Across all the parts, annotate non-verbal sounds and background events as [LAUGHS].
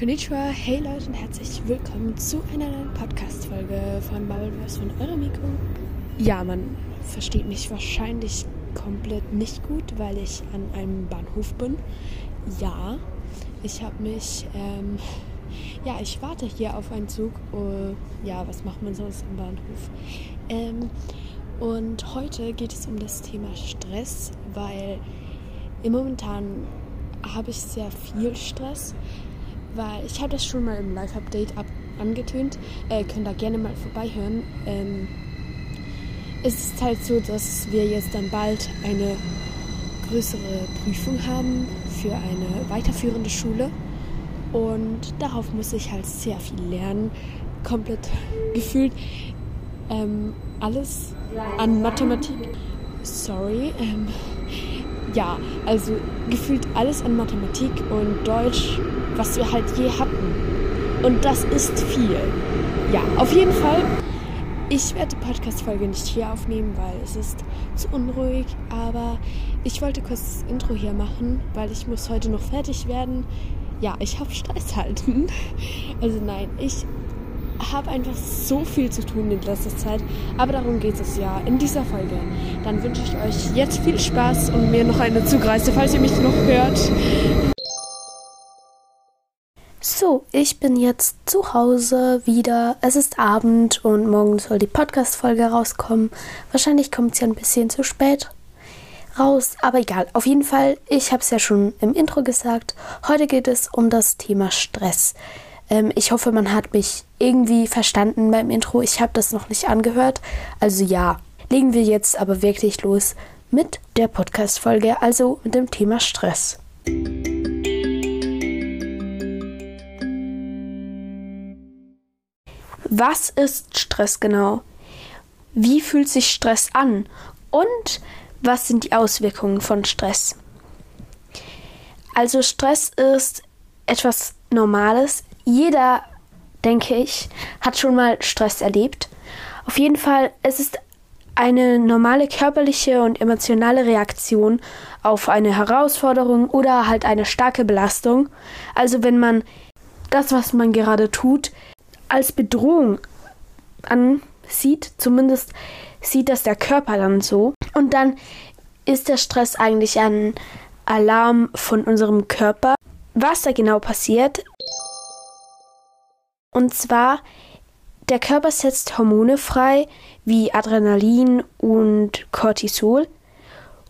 Konnichiwa, hey Leute und herzlich willkommen zu einer neuen Podcast-Folge von Bubbleverse von eurem Mikro. Ja, man versteht mich wahrscheinlich komplett nicht gut, weil ich an einem Bahnhof bin. Ja, ich habe mich, ähm, ja, ich warte hier auf einen Zug. Uh, ja, was macht man sonst am Bahnhof? Ähm, und heute geht es um das Thema Stress, weil im Momentan habe ich sehr viel Stress weil ich habe das schon mal im Live-Update angetönt. Äh, könnt da gerne mal vorbeihören. Ähm, es ist halt so, dass wir jetzt dann bald eine größere Prüfung haben für eine weiterführende Schule. Und darauf muss ich halt sehr viel lernen. Komplett [LAUGHS] gefühlt ähm, alles an Mathematik. Sorry. Ähm, ja, also gefühlt alles an Mathematik und Deutsch, was wir halt je hatten. Und das ist viel. Ja, auf jeden Fall. Ich werde die Podcast-Folge nicht hier aufnehmen, weil es ist zu unruhig. Aber ich wollte kurz das Intro hier machen, weil ich muss heute noch fertig werden. Ja, ich habe Stress halt. [LAUGHS] Also nein, ich habe einfach so viel zu tun in letzter Zeit. Aber darum geht es ja in dieser Folge. Dann wünsche ich euch jetzt viel Spaß und mir noch eine Zugreise, falls ihr mich noch hört. So, ich bin jetzt zu Hause wieder. Es ist Abend und morgen soll die Podcast-Folge rauskommen. Wahrscheinlich kommt sie ein bisschen zu spät raus, aber egal. Auf jeden Fall, ich habe es ja schon im Intro gesagt. Heute geht es um das Thema Stress. Ähm, ich hoffe, man hat mich irgendwie verstanden beim Intro. Ich habe das noch nicht angehört. Also ja, legen wir jetzt aber wirklich los mit der Podcast-Folge, also mit dem Thema Stress. Was ist Stress genau? Wie fühlt sich Stress an? Und was sind die Auswirkungen von Stress? Also Stress ist etwas Normales, jeder, denke ich, hat schon mal Stress erlebt. Auf jeden Fall, es ist eine normale körperliche und emotionale Reaktion auf eine Herausforderung oder halt eine starke Belastung. Also wenn man das, was man gerade tut, als Bedrohung ansieht, zumindest sieht das der Körper dann so. Und dann ist der Stress eigentlich ein Alarm von unserem Körper. Was da genau passiert, und zwar, der Körper setzt Hormone frei, wie Adrenalin und Cortisol.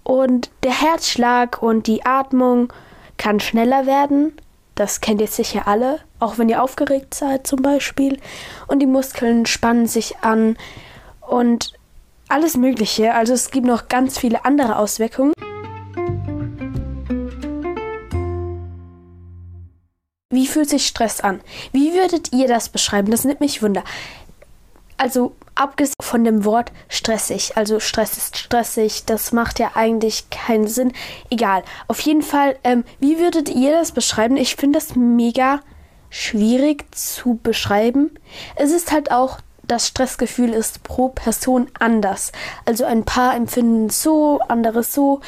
Und der Herzschlag und die Atmung kann schneller werden. Das kennt ihr sicher alle, auch wenn ihr aufgeregt seid zum Beispiel. Und die Muskeln spannen sich an und alles Mögliche. Also es gibt noch ganz viele andere Auswirkungen. Wie fühlt sich Stress an? Wie würdet ihr das beschreiben? Das nimmt mich Wunder. Also abgesehen von dem Wort stressig, also Stress ist stressig, das macht ja eigentlich keinen Sinn. Egal. Auf jeden Fall, ähm, wie würdet ihr das beschreiben? Ich finde das mega schwierig zu beschreiben. Es ist halt auch, das Stressgefühl ist pro Person anders. Also ein paar empfinden so, andere so.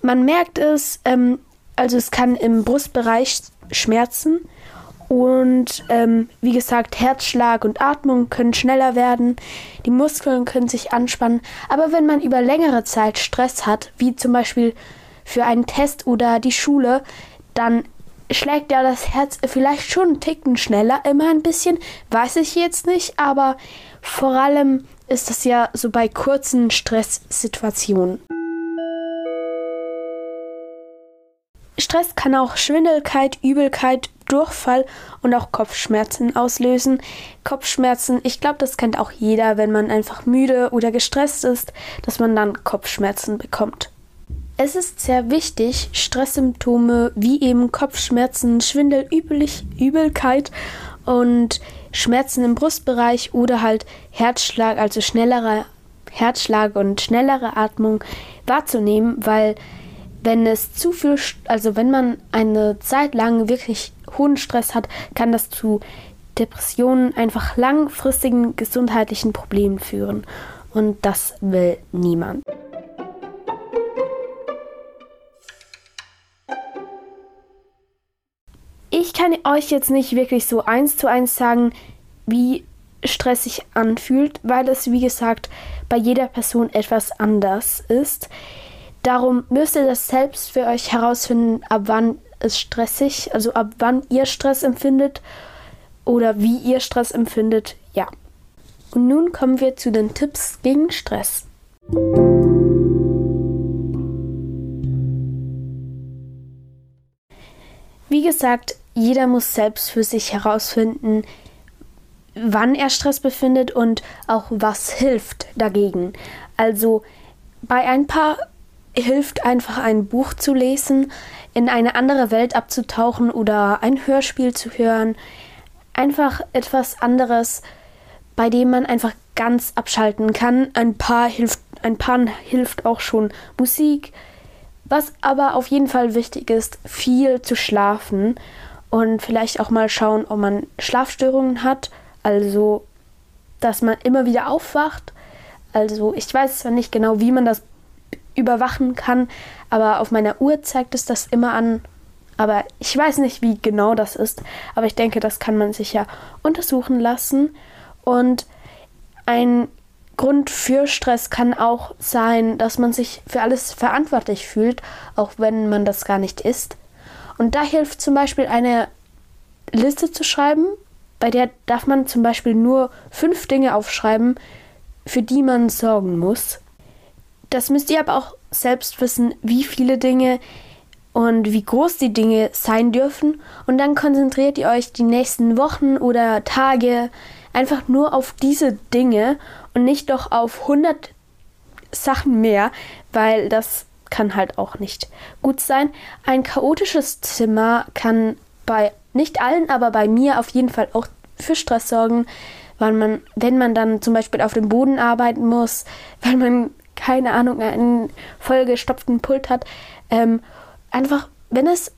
Man merkt es, ähm, also es kann im Brustbereich Schmerzen. Und ähm, wie gesagt, Herzschlag und Atmung können schneller werden, die Muskeln können sich anspannen. Aber wenn man über längere Zeit Stress hat, wie zum Beispiel für einen Test oder die Schule, dann schlägt ja das Herz vielleicht schon einen Ticken schneller, immer ein bisschen, weiß ich jetzt nicht, aber vor allem ist das ja so bei kurzen Stresssituationen. Stress kann auch Schwindelkeit, Übelkeit, Durchfall und auch Kopfschmerzen auslösen. Kopfschmerzen, ich glaube, das kennt auch jeder, wenn man einfach müde oder gestresst ist, dass man dann Kopfschmerzen bekommt. Es ist sehr wichtig, Stresssymptome wie eben Kopfschmerzen, Schwindel, Übelig, Übelkeit und Schmerzen im Brustbereich oder halt Herzschlag, also schnellerer Herzschlag und schnellere Atmung wahrzunehmen, weil wenn es zu viel, also wenn man eine Zeit lang wirklich hohen Stress hat, kann das zu Depressionen, einfach langfristigen gesundheitlichen Problemen führen. Und das will niemand. Ich kann euch jetzt nicht wirklich so eins zu eins sagen, wie Stress sich anfühlt, weil es, wie gesagt, bei jeder Person etwas anders ist. Darum müsst ihr das selbst für euch herausfinden, ab wann es stressig, also ab wann ihr Stress empfindet oder wie ihr Stress empfindet. Ja. Und nun kommen wir zu den Tipps gegen Stress. Wie gesagt, jeder muss selbst für sich herausfinden, wann er Stress befindet und auch was hilft dagegen. Also bei ein paar hilft einfach ein Buch zu lesen, in eine andere Welt abzutauchen oder ein Hörspiel zu hören. Einfach etwas anderes, bei dem man einfach ganz abschalten kann. Ein paar hilft, ein paar hilft auch schon Musik. Was aber auf jeden Fall wichtig ist, viel zu schlafen und vielleicht auch mal schauen, ob man Schlafstörungen hat. Also, dass man immer wieder aufwacht. Also, ich weiß zwar nicht genau, wie man das überwachen kann, aber auf meiner Uhr zeigt es das immer an. Aber ich weiß nicht, wie genau das ist. Aber ich denke, das kann man sich ja untersuchen lassen. Und ein Grund für Stress kann auch sein, dass man sich für alles verantwortlich fühlt, auch wenn man das gar nicht ist. Und da hilft zum Beispiel eine Liste zu schreiben, bei der darf man zum Beispiel nur fünf Dinge aufschreiben, für die man sorgen muss. Das müsst ihr aber auch selbst wissen, wie viele Dinge und wie groß die Dinge sein dürfen. Und dann konzentriert ihr euch die nächsten Wochen oder Tage einfach nur auf diese Dinge und nicht doch auf 100 Sachen mehr, weil das kann halt auch nicht gut sein. Ein chaotisches Zimmer kann bei nicht allen, aber bei mir auf jeden Fall auch für Stress sorgen, weil man, wenn man dann zum Beispiel auf dem Boden arbeiten muss, weil man keine Ahnung einen vollgestopften Pult hat, ähm, einfach wenn es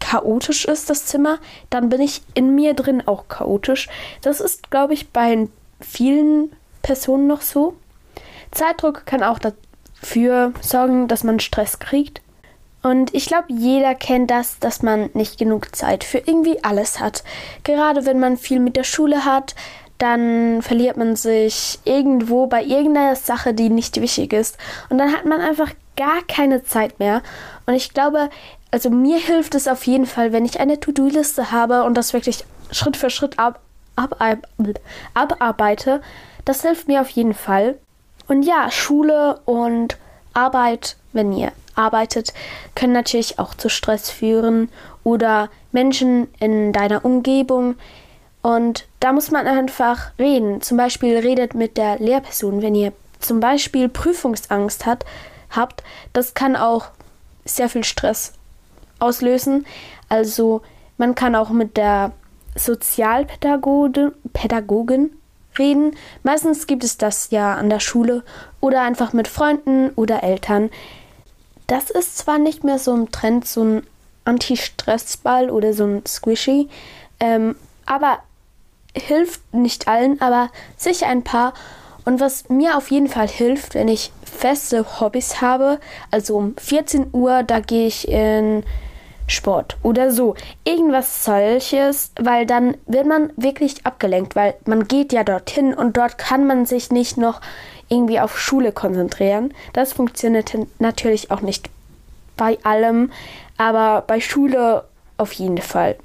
chaotisch ist, das Zimmer, dann bin ich in mir drin auch chaotisch. Das ist, glaube ich, bei vielen Personen noch so. Zeitdruck kann auch dafür sorgen, dass man Stress kriegt. Und ich glaube, jeder kennt das, dass man nicht genug Zeit für irgendwie alles hat. Gerade wenn man viel mit der Schule hat, dann verliert man sich irgendwo bei irgendeiner Sache, die nicht wichtig ist. Und dann hat man einfach gar keine Zeit mehr. Und ich glaube, also mir hilft es auf jeden Fall, wenn ich eine To-Do-Liste habe und das wirklich Schritt für Schritt ab, ab, ab, abarbeite. Das hilft mir auf jeden Fall. Und ja, Schule und Arbeit, wenn ihr arbeitet, können natürlich auch zu Stress führen oder Menschen in deiner Umgebung. Und da muss man einfach reden. Zum Beispiel redet mit der Lehrperson, wenn ihr zum Beispiel Prüfungsangst hat, habt. Das kann auch sehr viel Stress auslösen. Also man kann auch mit der Sozialpädagogin Pädagogin reden. Meistens gibt es das ja an der Schule oder einfach mit Freunden oder Eltern. Das ist zwar nicht mehr so ein Trend, so ein Anti-Stress-Ball oder so ein Squishy, ähm, aber hilft nicht allen, aber sicher ein paar. Und was mir auf jeden Fall hilft, wenn ich feste Hobbys habe, also um 14 Uhr, da gehe ich in Sport oder so. Irgendwas solches, weil dann wird man wirklich abgelenkt, weil man geht ja dorthin und dort kann man sich nicht noch irgendwie auf Schule konzentrieren. Das funktioniert natürlich auch nicht bei allem, aber bei Schule auf jeden Fall.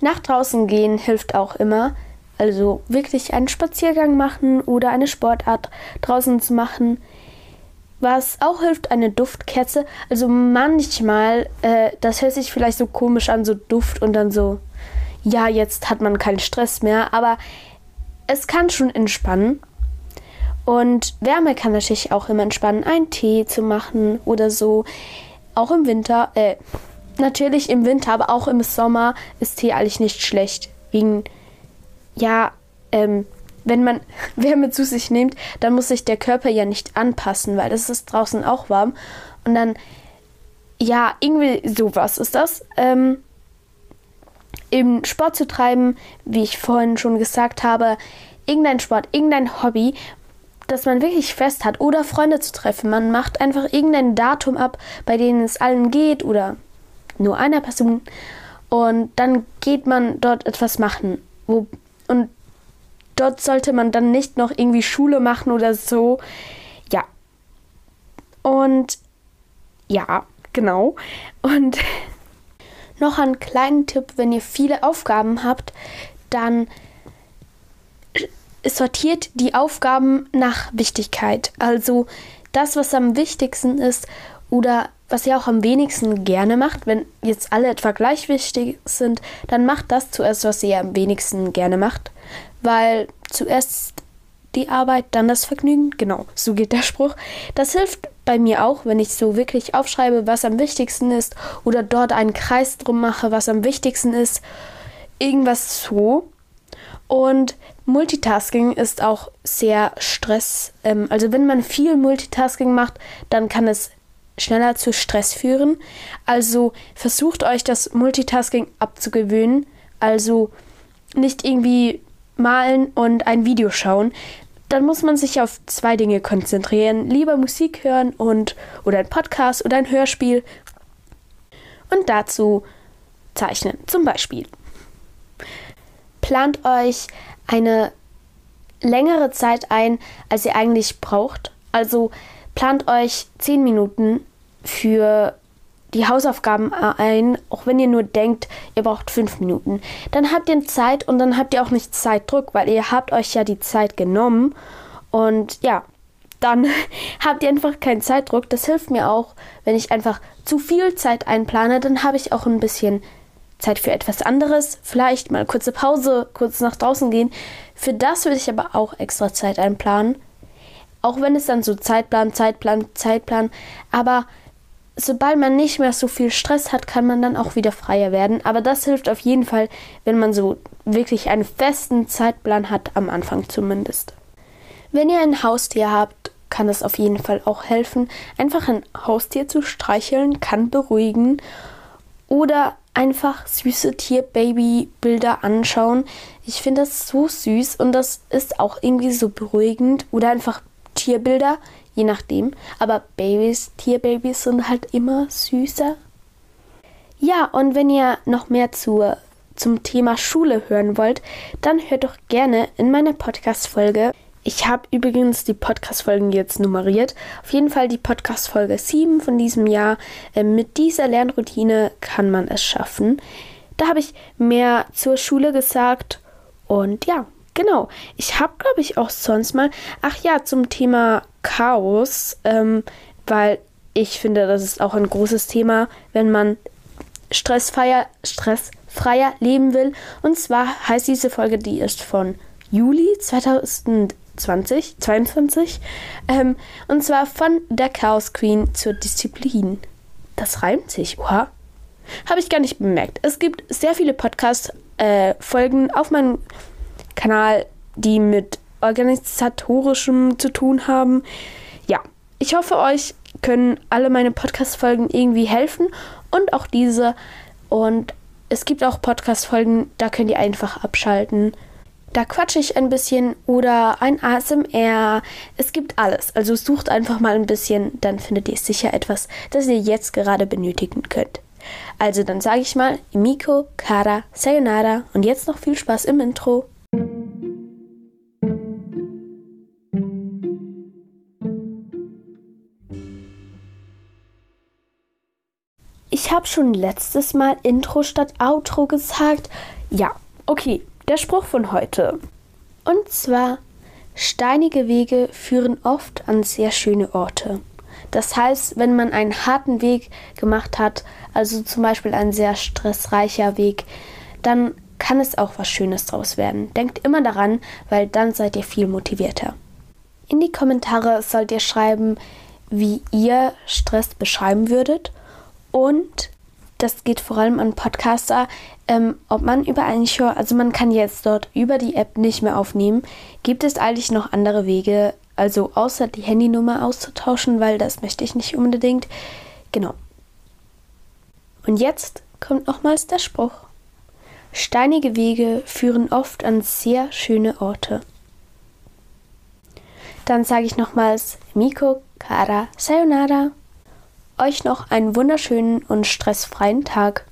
Nach draußen gehen hilft auch immer. Also wirklich einen Spaziergang machen oder eine Sportart draußen zu machen. Was auch hilft, eine Duftkerze. Also manchmal, äh, das hört sich vielleicht so komisch an, so Duft und dann so, ja, jetzt hat man keinen Stress mehr, aber es kann schon entspannen. Und Wärme kann natürlich auch immer entspannen, einen Tee zu machen oder so. Auch im Winter, äh, natürlich im Winter, aber auch im Sommer ist Tee eigentlich nicht schlecht. Wegen, ja, ähm, wenn man [LAUGHS] Wärme zu sich nimmt, dann muss sich der Körper ja nicht anpassen, weil es ist draußen auch warm. Und dann, ja, irgendwie sowas ist das. Ähm, eben Sport zu treiben, wie ich vorhin schon gesagt habe, irgendein Sport, irgendein Hobby, das man wirklich fest hat oder Freunde zu treffen. Man macht einfach irgendein Datum ab, bei dem es allen geht oder nur einer Person. Und dann geht man dort etwas machen. Wo, und dort sollte man dann nicht noch irgendwie Schule machen oder so. Ja. Und ja, genau. Und [LAUGHS] noch ein kleinen Tipp, wenn ihr viele Aufgaben habt, dann [CLEARS THROAT] sortiert die Aufgaben nach Wichtigkeit. Also das, was am wichtigsten ist oder was ihr auch am wenigsten gerne macht, wenn jetzt alle etwa gleich wichtig sind, dann macht das zuerst, was ihr am wenigsten gerne macht, weil zuerst die Arbeit, dann das Vergnügen. Genau, so geht der Spruch. Das hilft bei mir auch, wenn ich so wirklich aufschreibe, was am wichtigsten ist oder dort einen Kreis drum mache, was am wichtigsten ist. Irgendwas so. Und Multitasking ist auch sehr Stress. Ähm, also wenn man viel Multitasking macht, dann kann es schneller zu Stress führen. Also versucht euch das Multitasking abzugewöhnen. Also nicht irgendwie malen und ein Video schauen. Dann muss man sich auf zwei Dinge konzentrieren. Lieber Musik hören und oder ein Podcast oder ein Hörspiel. Und dazu zeichnen. Zum Beispiel. Plant euch eine längere Zeit ein, als ihr eigentlich braucht. Also plant euch 10 Minuten für die Hausaufgaben ein, auch wenn ihr nur denkt, ihr braucht 5 Minuten. Dann habt ihr Zeit und dann habt ihr auch nicht Zeitdruck, weil ihr habt euch ja die Zeit genommen. Und ja, dann [LAUGHS] habt ihr einfach keinen Zeitdruck. Das hilft mir auch, wenn ich einfach zu viel Zeit einplane, dann habe ich auch ein bisschen Zeit für etwas anderes, vielleicht mal kurze Pause, kurz nach draußen gehen. Für das würde ich aber auch extra Zeit einplanen. Auch wenn es dann so Zeitplan, Zeitplan, Zeitplan. Aber sobald man nicht mehr so viel Stress hat, kann man dann auch wieder freier werden. Aber das hilft auf jeden Fall, wenn man so wirklich einen festen Zeitplan hat, am Anfang zumindest. Wenn ihr ein Haustier habt, kann es auf jeden Fall auch helfen. Einfach ein Haustier zu streicheln kann beruhigen. Oder einfach süße Tierbaby-Bilder anschauen. Ich finde das so süß und das ist auch irgendwie so beruhigend. Oder einfach Tierbilder, je nachdem. Aber Babys, Tierbabys sind halt immer süßer. Ja, und wenn ihr noch mehr zur, zum Thema Schule hören wollt, dann hört doch gerne in meine Podcast-Folge ich habe übrigens die Podcast-Folgen jetzt nummeriert. Auf jeden Fall die Podcast-Folge 7 von diesem Jahr. Ähm, mit dieser Lernroutine kann man es schaffen. Da habe ich mehr zur Schule gesagt. Und ja, genau. Ich habe, glaube ich, auch sonst mal. Ach ja, zum Thema Chaos. Ähm, weil ich finde, das ist auch ein großes Thema, wenn man stressfreier, stressfreier leben will. Und zwar heißt diese Folge, die ist von Juli 2000. 20, 22. Ähm, und zwar von der Chaos Queen zur Disziplin. Das reimt sich, oha. Habe ich gar nicht bemerkt. Es gibt sehr viele Podcast-Folgen äh, auf meinem Kanal, die mit organisatorischem zu tun haben. Ja, ich hoffe, euch können alle meine Podcast-Folgen irgendwie helfen und auch diese. Und es gibt auch Podcast-Folgen, da könnt ihr einfach abschalten. Da quatsche ich ein bisschen oder ein ASMR. Es gibt alles. Also sucht einfach mal ein bisschen, dann findet ihr sicher etwas, das ihr jetzt gerade benötigen könnt. Also dann sage ich mal Miko, Kara, Sayonara und jetzt noch viel Spaß im Intro. Habe schon letztes Mal Intro statt Outro gesagt. Ja, okay, der Spruch von heute. Und zwar, steinige Wege führen oft an sehr schöne Orte. Das heißt, wenn man einen harten Weg gemacht hat, also zum Beispiel ein sehr stressreicher Weg, dann kann es auch was Schönes draus werden. Denkt immer daran, weil dann seid ihr viel motivierter. In die Kommentare sollt ihr schreiben, wie ihr Stress beschreiben würdet und das geht vor allem an Podcaster, ähm, ob man über Anchor, also man kann jetzt dort über die App nicht mehr aufnehmen. Gibt es eigentlich noch andere Wege, also außer die Handynummer auszutauschen, weil das möchte ich nicht unbedingt. Genau. Und jetzt kommt nochmals der Spruch. Steinige Wege führen oft an sehr schöne Orte. Dann sage ich nochmals Miko, Kara, Sayonara euch noch einen wunderschönen und stressfreien Tag.